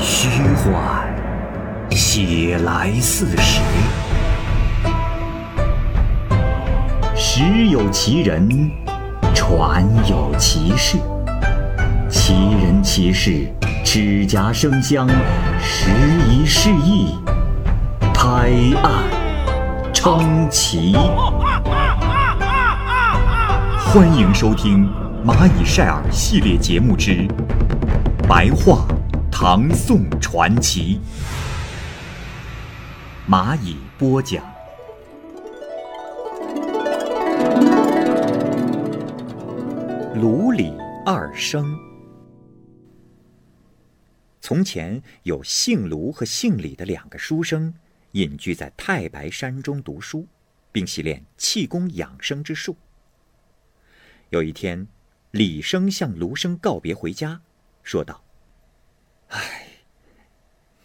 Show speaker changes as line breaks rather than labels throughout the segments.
虚幻，写来似实。时有其人，传有其事。其人其事，指甲生香，时移世易，拍案称奇。欢迎收听《蚂蚁晒尔》系列节目之《白话唐宋传奇》，蚂蚁播讲。卢李二生。从前有姓卢和姓李的两个书生，隐居在太白山中读书，并习练气功养生之术。有一天，李生向卢生告别回家，说道：“唉，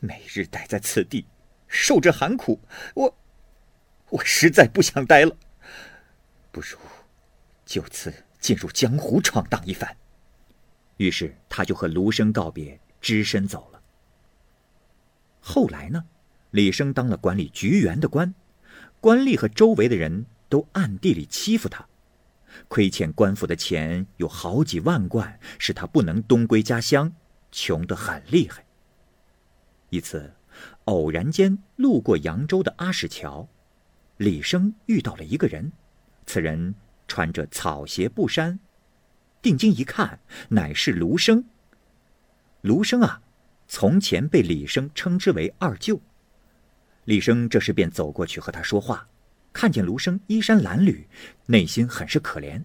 每日待在此地，受着寒苦，我，我实在不想待了。不如就此进入江湖闯荡一番。”于是他就和卢生告别，只身走了。后来呢，李生当了管理局员的官，官吏和周围的人都暗地里欺负他。亏欠官府的钱有好几万贯，使他不能东归家乡，穷得很厉害。一次，偶然间路过扬州的阿史桥，李生遇到了一个人，此人穿着草鞋布衫，定睛一看，乃是卢生。卢生啊，从前被李生称之为二舅。李生这时便走过去和他说话。看见卢生衣衫褴褛，内心很是可怜。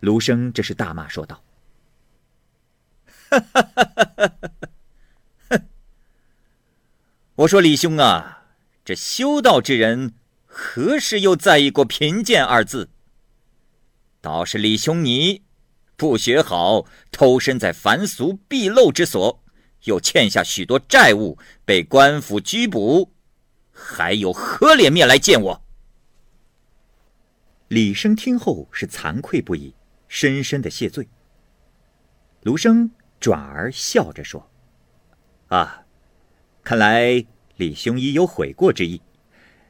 卢生这时大骂说道：“！我说李兄啊，这修道之人何时又在意过贫贱二字？倒是李兄你，不学好，偷身在凡俗鄙陋之所，又欠下许多债务，被官府拘捕，还有何脸面来见我？”李生听后是惭愧不已，深深的谢罪。卢生转而笑着说：“啊，看来李兄已有悔过之意。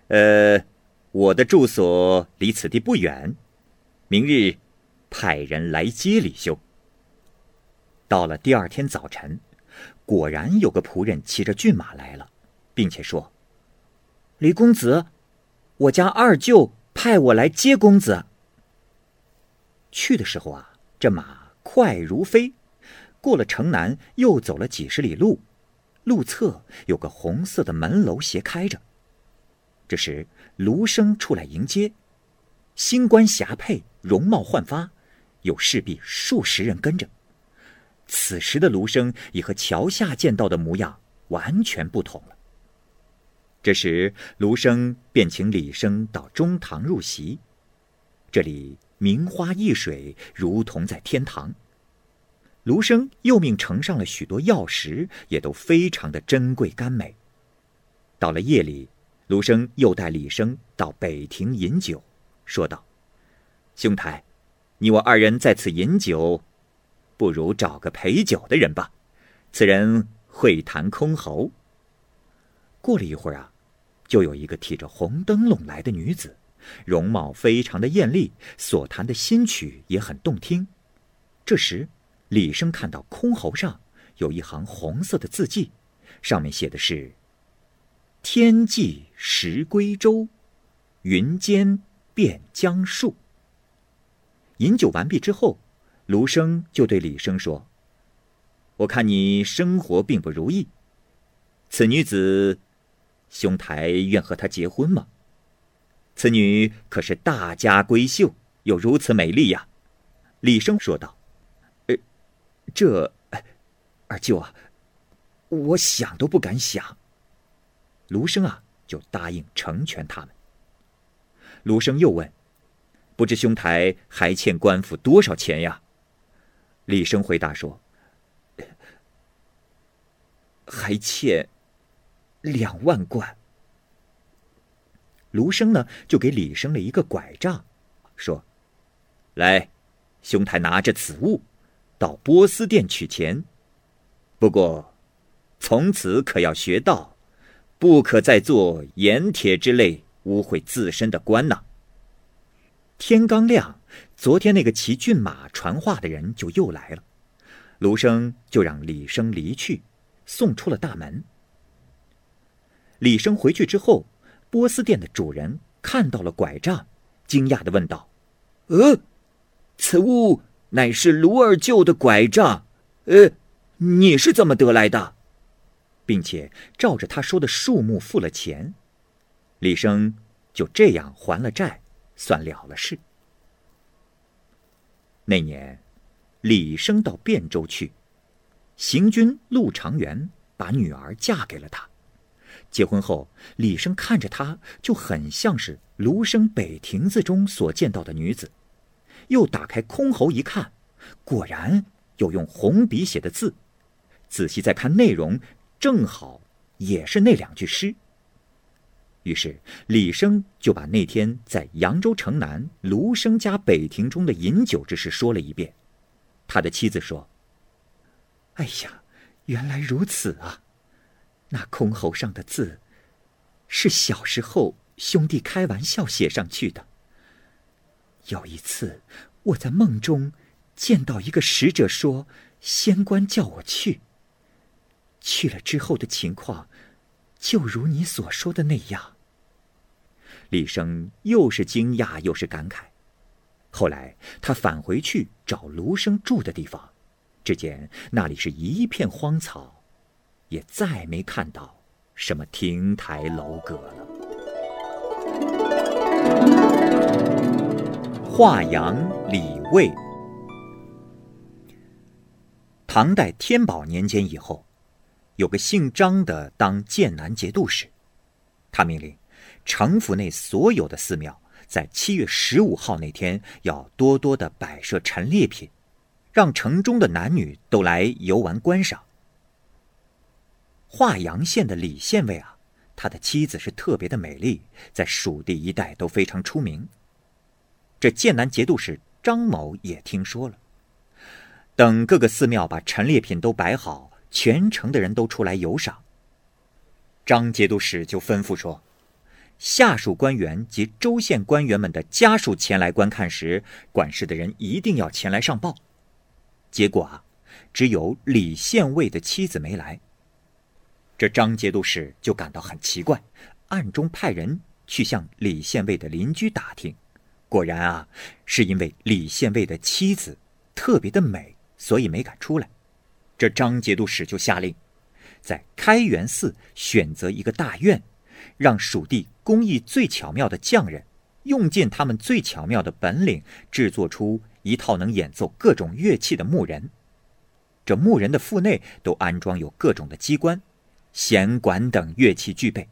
呃，我的住所离此地不远，明日派人来接李兄。”到了第二天早晨，果然有个仆人骑着骏马来了，并且说：“李公子，我家二舅。”派我来接公子。去的时候啊，这马快如飞，过了城南，又走了几十里路，路侧有个红色的门楼斜开着。这时卢生出来迎接，新冠霞帔，容貌焕发，有侍婢数十人跟着。此时的卢生已和桥下见到的模样完全不同了。这时，卢生便请李生到中堂入席。这里名花易水，如同在天堂。卢生又命呈上了许多药食，也都非常的珍贵甘美。到了夜里，卢生又带李生到北亭饮酒，说道：“兄台，你我二人在此饮酒，不如找个陪酒的人吧。此人会弹箜篌。”过了一会儿啊。就有一个提着红灯笼来的女子，容貌非常的艳丽，所弹的新曲也很动听。这时，李生看到箜篌上有一行红色的字迹，上面写的是：“天际时归舟，云间变江树。”饮酒完毕之后，卢生就对李生说：“我看你生活并不如意，此女子。”兄台愿和她结婚吗？此女可是大家闺秀，又如此美丽呀！李生说道：“，这，二舅啊，我想都不敢想。”卢生啊，就答应成全他们。卢生又问：“不知兄台还欠官府多少钱呀？”李生回答说：“还欠。”两万贯。卢生呢，就给李生了一个拐杖，说：“来，兄台拿着此物，到波斯店取钱。不过，从此可要学道，不可再做盐铁之类污秽自身的官呐。天刚亮，昨天那个骑骏马传话的人就又来了，卢生就让李生离去，送出了大门。李生回去之后，波斯店的主人看到了拐杖，惊讶的问道：“呃，此物乃是卢二舅的拐杖，呃，你是怎么得来的？”并且照着他说的数目付了钱，李生就这样还了债，算了了事。那年，李生到汴州去，行军陆长元把女儿嫁给了他。结婚后，李生看着她就很像是卢生《北亭子》中所见到的女子。又打开箜篌一看，果然有用红笔写的字。仔细再看内容。正好也是那两句诗。于是李生就把那天在扬州城南卢生家北亭中的饮酒之事说了一遍。他的妻子说：“哎呀，原来如此啊！那箜篌上的字，是小时候兄弟开玩笑写上去的。有一次我在梦中见到一个使者说，仙官叫我去。”去了之后的情况，就如你所说的那样。李生又是惊讶又是感慨。后来他返回去找卢生住的地方，只见那里是一片荒草，也再没看到什么亭台楼阁了。华阳李卫，唐代天宝年间以后。有个姓张的当剑南节度使，他命令城府内所有的寺庙在七月十五号那天要多多的摆设陈列品，让城中的男女都来游玩观赏。华阳县的李县尉啊，他的妻子是特别的美丽，在蜀地一带都非常出名。这剑南节度使张某也听说了，等各个寺庙把陈列品都摆好。全城的人都出来游赏。张节度使就吩咐说：“下属官员及州县官员们的家属前来观看时，管事的人一定要前来上报。”结果啊，只有李县尉的妻子没来。这张节度使就感到很奇怪，暗中派人去向李县尉的邻居打听。果然啊，是因为李县尉的妻子特别的美，所以没敢出来。这张节度使就下令，在开元寺选择一个大院，让蜀地工艺最巧妙的匠人，用尽他们最巧妙的本领，制作出一套能演奏各种乐器的木人。这木人的腹内都安装有各种的机关、弦管等乐器具备。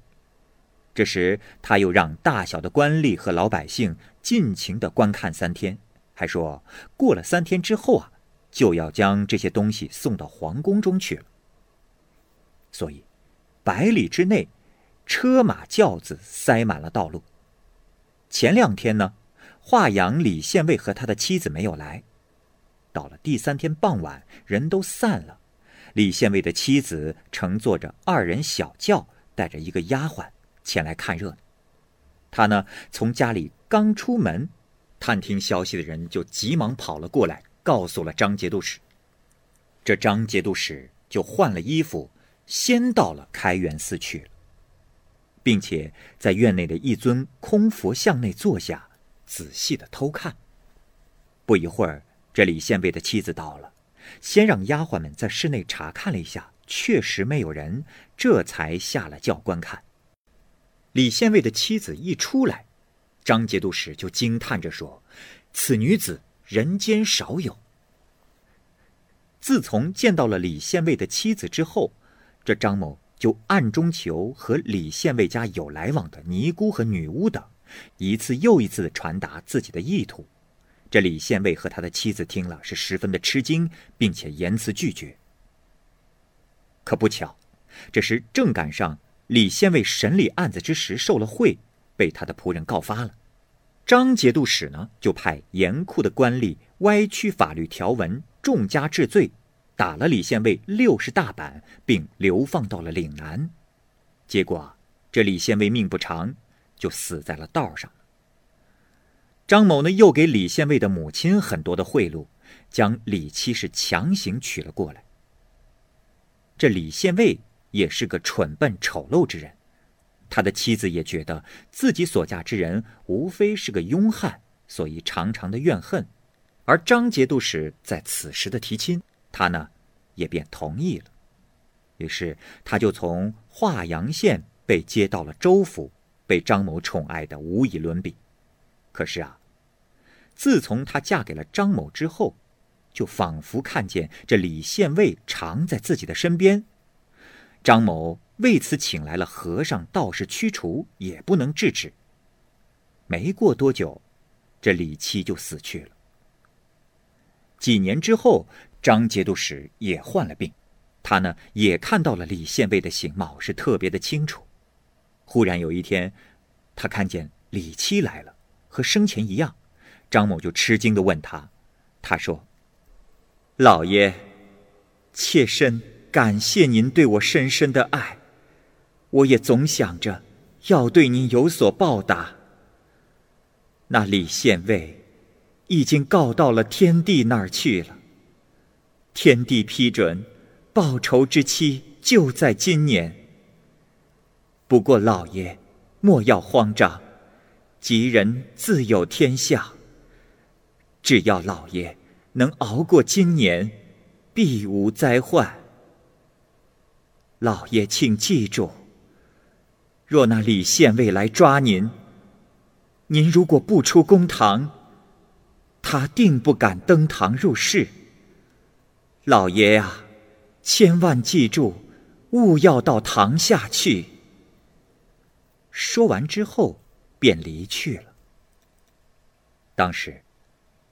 这时，他又让大小的官吏和老百姓尽情的观看三天，还说过了三天之后啊。就要将这些东西送到皇宫中去了。所以，百里之内，车马轿子塞满了道路。前两天呢，华阳李县尉和他的妻子没有来。到了第三天傍晚，人都散了，李县尉的妻子乘坐着二人小轿，带着一个丫鬟前来看热闹。他呢，从家里刚出门，探听消息的人就急忙跑了过来。告诉了张节度使，这张节度使就换了衣服，先到了开元寺去了，并且在院内的一尊空佛像内坐下，仔细的偷看。不一会儿，这李县尉的妻子到了，先让丫鬟们在室内查看了一下，确实没有人，这才下了轿观看。李县尉的妻子一出来，张节度使就惊叹着说：“此女子。”人间少有。自从见到了李县尉的妻子之后，这张某就暗中求和李县尉家有来往的尼姑和女巫等，一次又一次的传达自己的意图。这李县尉和他的妻子听了是十分的吃惊，并且言辞拒绝。可不巧，这时正赶上李县尉审理案子之时受了贿，被他的仆人告发了。张节度使呢，就派严酷的官吏歪曲法律条文，重加治罪，打了李宪卫六十大板，并流放到了岭南。结果，这李宪卫命不长，就死在了道上。张某呢，又给李宪卫的母亲很多的贿赂，将李妻是强行娶了过来。这李宪卫也是个蠢笨丑陋之人，他的妻子也觉得自己所嫁之人无非是个庸汉，所以常常的怨恨。而张节度使在此时的提亲，他呢，也便同意了。于是他就从华阳县被接到了州府，被张某宠爱的无以伦比。可是啊，自从她嫁给了张某之后，就仿佛看见这李县尉常在自己的身边。张某为此请来了和尚、道士驱除，也不能制止。没过多久，这李七就死去了。几年之后，张节度使也患了病，他呢也看到了李献卫的形貌是特别的清楚。忽然有一天，他看见李七来了。和生前一样，张某就吃惊的问他：“他说，老爷，妾身感谢您对我深深的爱，我也总想着要对您有所报答。那李县尉已经告到了天帝那儿去了，天帝批准，报仇之期就在今年。不过老爷莫要慌张。”吉人自有天相。只要老爷能熬过今年，必无灾患。老爷，请记住：若那李县尉来抓您，您如果不出公堂，他定不敢登堂入室。老爷呀，千万记住，勿要到堂下去。说完之后。便离去了。当时，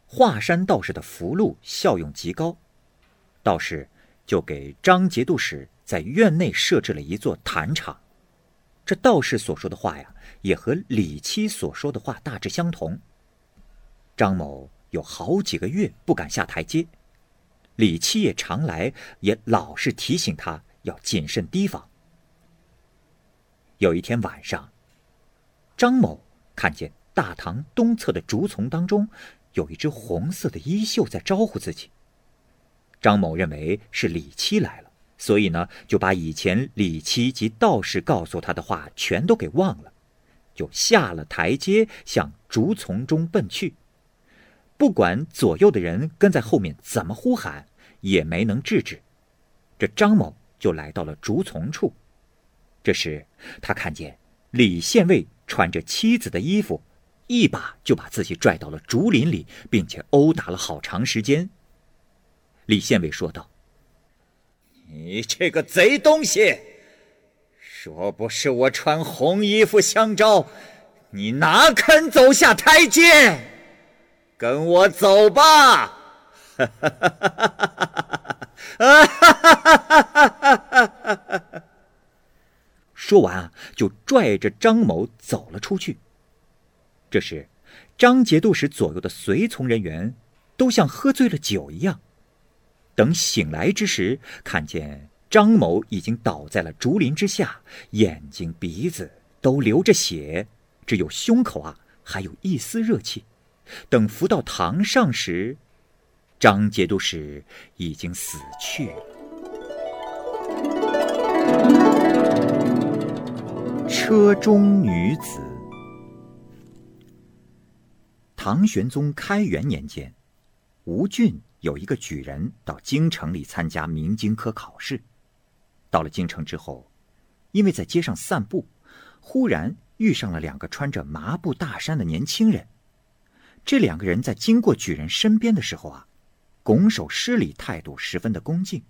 华山道士的福禄效用极高，道士就给张节度使在院内设置了一座坛场。这道士所说的话呀，也和李七所说的话大致相同。张某有好几个月不敢下台阶，李七也常来，也老是提醒他要谨慎提防。有一天晚上。张某看见大堂东侧的竹丛当中，有一只红色的衣袖在招呼自己。张某认为是李七来了，所以呢，就把以前李七及道士告诉他的话全都给忘了，就下了台阶向竹丛中奔去。不管左右的人跟在后面怎么呼喊，也没能制止。这张某就来到了竹丛处，这时他看见李县尉。穿着妻子的衣服，一把就把自己拽到了竹林里，并且殴打了好长时间。李县尉说道：“你这个贼东西，若不是我穿红衣服相招，你哪肯走下台阶？跟我走吧！”哈哈哈哈哈哈！说完啊，就拽着张某走了出去。这时，张节度使左右的随从人员都像喝醉了酒一样。等醒来之时，看见张某已经倒在了竹林之下，眼睛、鼻子都流着血，只有胸口啊还有一丝热气。等扶到堂上时，张节度使已经死去了。车中女子。唐玄宗开元年间，吴郡有一个举人到京城里参加明经科考试。到了京城之后，因为在街上散步，忽然遇上了两个穿着麻布大衫的年轻人。这两个人在经过举人身边的时候啊，拱手施礼，态度十分的恭敬。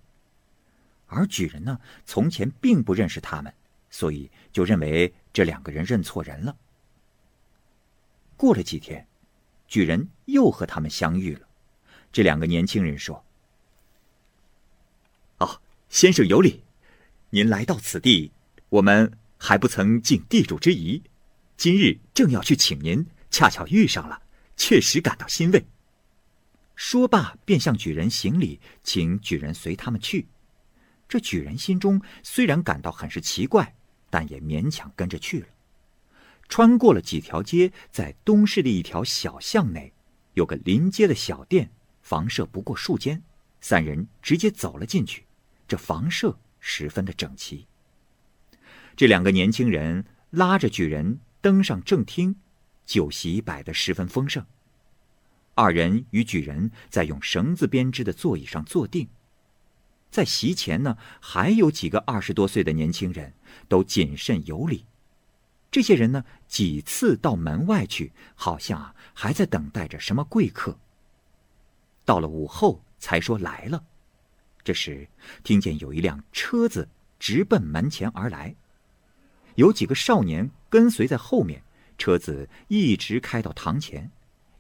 而举人呢，从前并不认识他们。所以就认为这两个人认错人了。过了几天，举人又和他们相遇了。这两个年轻人说：“哦，先生有礼，您来到此地，我们还不曾尽地主之谊。今日正要去请您，恰巧遇上了，确实感到欣慰。”说罢便向举人行礼，请举人随他们去。这举人心中虽然感到很是奇怪，但也勉强跟着去了。穿过了几条街，在东市的一条小巷内，有个临街的小店，房舍不过数间。三人直接走了进去，这房舍十分的整齐。这两个年轻人拉着举人登上正厅，酒席摆得十分丰盛。二人与举人在用绳子编织的座椅上坐定。在席前呢，还有几个二十多岁的年轻人，都谨慎有礼。这些人呢，几次到门外去，好像还在等待着什么贵客。到了午后，才说来了。这时，听见有一辆车子直奔门前而来，有几个少年跟随在后面，车子一直开到堂前。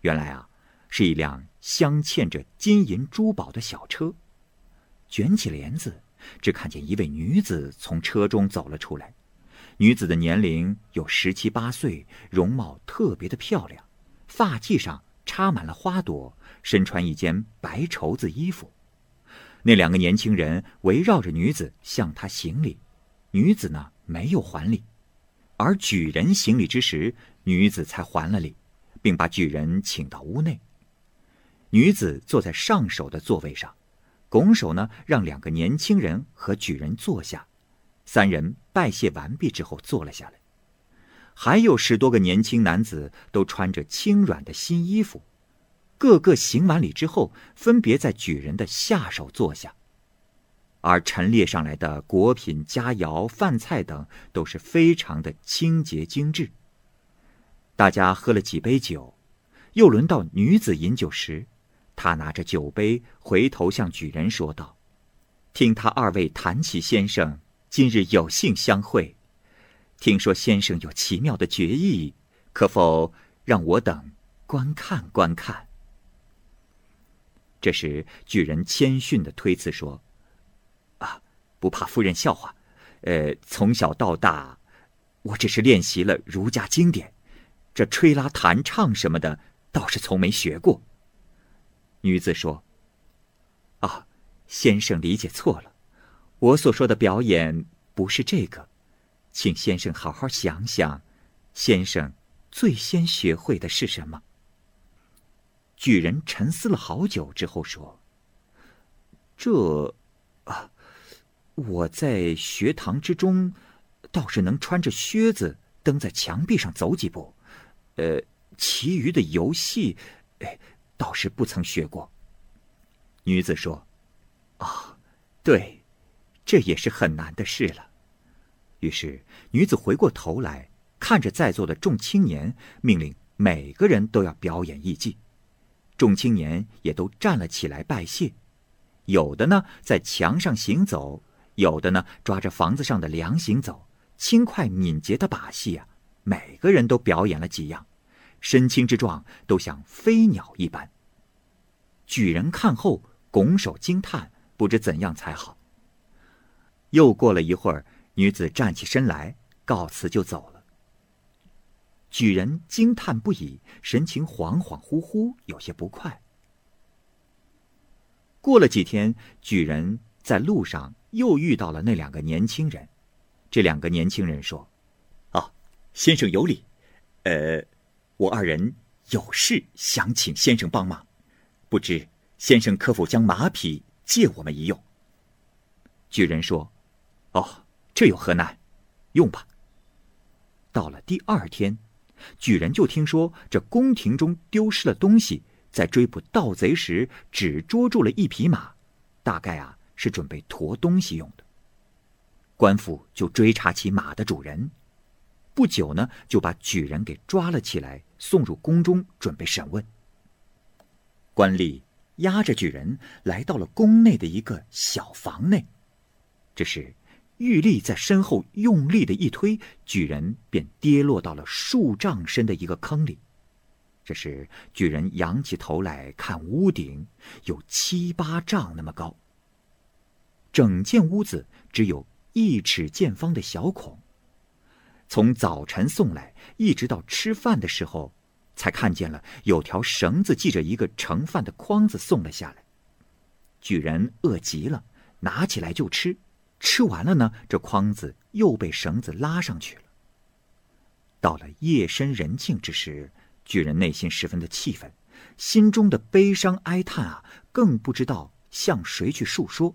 原来啊，是一辆镶嵌着金银珠宝的小车。卷起帘子，只看见一位女子从车中走了出来。女子的年龄有十七八岁，容貌特别的漂亮，发髻上插满了花朵，身穿一件白绸子衣服。那两个年轻人围绕着女子向她行礼，女子呢没有还礼，而举人行礼之时，女子才还了礼，并把举人请到屋内。女子坐在上首的座位上，拱手呢让两个年轻人和举人坐下。三人拜谢完毕之后坐了下来，还有十多个年轻男子都穿着轻软的新衣服，个个行完礼之后，分别在举人的下手坐下。而陈列上来的果品、佳肴、饭菜等都是非常的清洁精致。大家喝了几杯酒，又轮到女子饮酒时，她拿着酒杯回头向举人说道：“听他二位谈起先生。”今日有幸相会，听说先生有奇妙的绝艺，可否让我等观看观看？这时，巨人谦逊的推辞说：“啊，不怕夫人笑话，呃，从小到大，我只是练习了儒家经典，这吹拉弹唱什么的，倒是从没学过。”女子说：“啊，先生理解错了。”我所说的表演不是这个，请先生好好想想，先生最先学会的是什么？巨人沉思了好久之后说：“这，啊，我在学堂之中，倒是能穿着靴子蹬在墙壁上走几步，呃，其余的游戏，哎，倒是不曾学过。”女子说：“啊，对。”这也是很难的事了。于是，女子回过头来看着在座的众青年，命令每个人都要表演艺伎。众青年也都站了起来拜谢，有的呢在墙上行走，有的呢抓着房子上的梁行走，轻快敏捷的把戏啊，每个人都表演了几样，身轻之状都像飞鸟一般。举人看后拱手惊叹，不知怎样才好。又过了一会儿，女子站起身来，告辞就走了。举人惊叹不已，神情恍恍惚惚，有些不快。过了几天，举人在路上又遇到了那两个年轻人。这两个年轻人说：“啊，先生有礼，呃，我二人有事想请先生帮忙，不知先生可否将马匹借我们一用？”举人说。哦，这有何难？用吧。到了第二天，举人就听说这宫廷中丢失了东西，在追捕盗贼时只捉住了一匹马，大概啊是准备驮东西用的。官府就追查起马的主人，不久呢就把举人给抓了起来，送入宫中准备审问。官吏押着举人来到了宫内的一个小房内，这时。玉立在身后用力的一推，巨人便跌落到了数丈深的一个坑里。这时，巨人仰起头来看屋顶，有七八丈那么高。整间屋子只有一尺见方的小孔。从早晨送来，一直到吃饭的时候，才看见了有条绳子系着一个盛饭的筐子送了下来。巨人饿极了，拿起来就吃，吃完了呢，这筐子又被绳子拉上去了。到了夜深人静之时，巨人内心十分的气愤，心中的悲伤哀叹啊，更不知道向谁去诉说。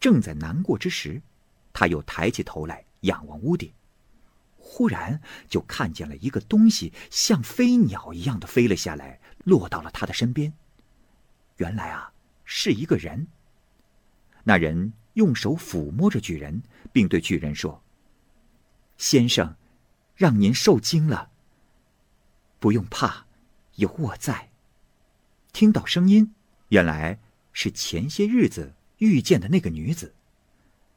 正在难过之时，他又抬起头来仰望屋顶。忽然就看见了一个东西，像飞鸟一样的飞了下来，落到了他的身边。原来啊，是一个人。那人用手抚摸着巨人，并对巨人说：“先生，让您受惊了。不用怕，有我在。”听到声音，原来是前些日子遇见的那个女子。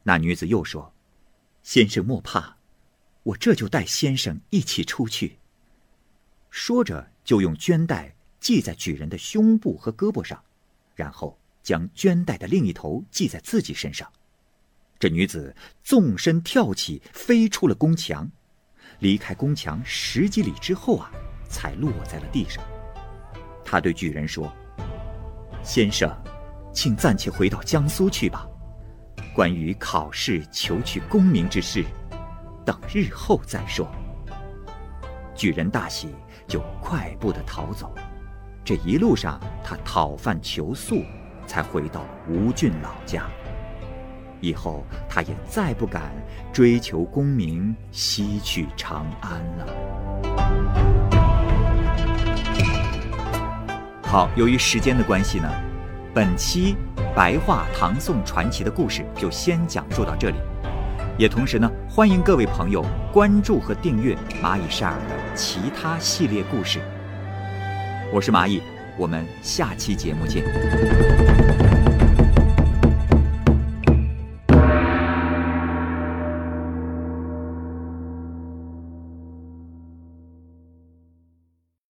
那女子又说：“先生莫怕。”我这就带先生一起出去。说着，就用绢带系在巨人的胸部和胳膊上，然后将绢带的另一头系在自己身上。这女子纵身跳起，飞出了宫墙，离开宫墙十几里之后啊，才落在了地上。她对巨人说：“先生，请暂且回到江苏去吧。关于考试求取功名之事。”等日后再说。巨人大喜，就快步的逃走。这一路上，他讨饭求宿，才回到吴郡老家。以后，他也再不敢追求功名，西去长安了。好，由于时间的关系呢，本期白话唐宋传奇的故事就先讲述到这里。也同时呢，欢迎各位朋友关注和订阅蚂蚁晒尔的其他系列故事。我是蚂蚁，我们下期节目见。